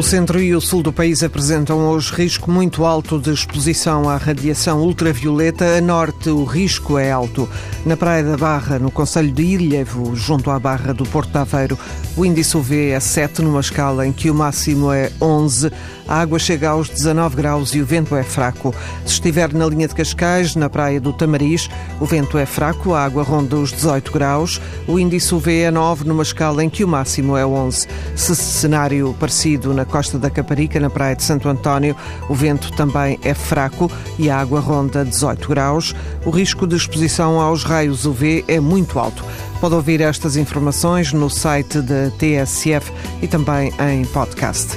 O centro e o sul do país apresentam hoje risco muito alto de exposição à radiação ultravioleta. A norte, o risco é alto. Na Praia da Barra, no Conselho de Ilhévo, junto à Barra do Porto de Aveiro, o índice UV é 7, numa escala em que o máximo é 11. A água chega aos 19 graus e o vento é fraco. Se estiver na linha de Cascais, na praia do Tamariz, o vento é fraco, a água ronda os 18 graus. O índice UV é 9, numa escala em que o máximo é 11. Se cenário parecido na costa da Caparica, na praia de Santo António, o vento também é fraco e a água ronda 18 graus. O risco de exposição aos raios UV é muito alto. Pode ouvir estas informações no site da TSF e também em podcast.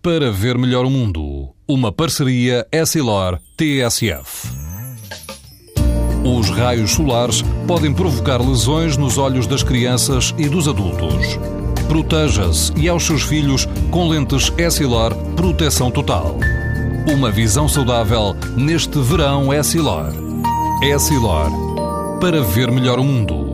Para ver melhor o mundo, uma parceria Essilor-TSF. Os raios solares podem provocar lesões nos olhos das crianças e dos adultos. Proteja-se e aos seus filhos com lentes Essilor Proteção Total. Uma visão saudável neste verão Essilor. Essilor. Para ver melhor o mundo.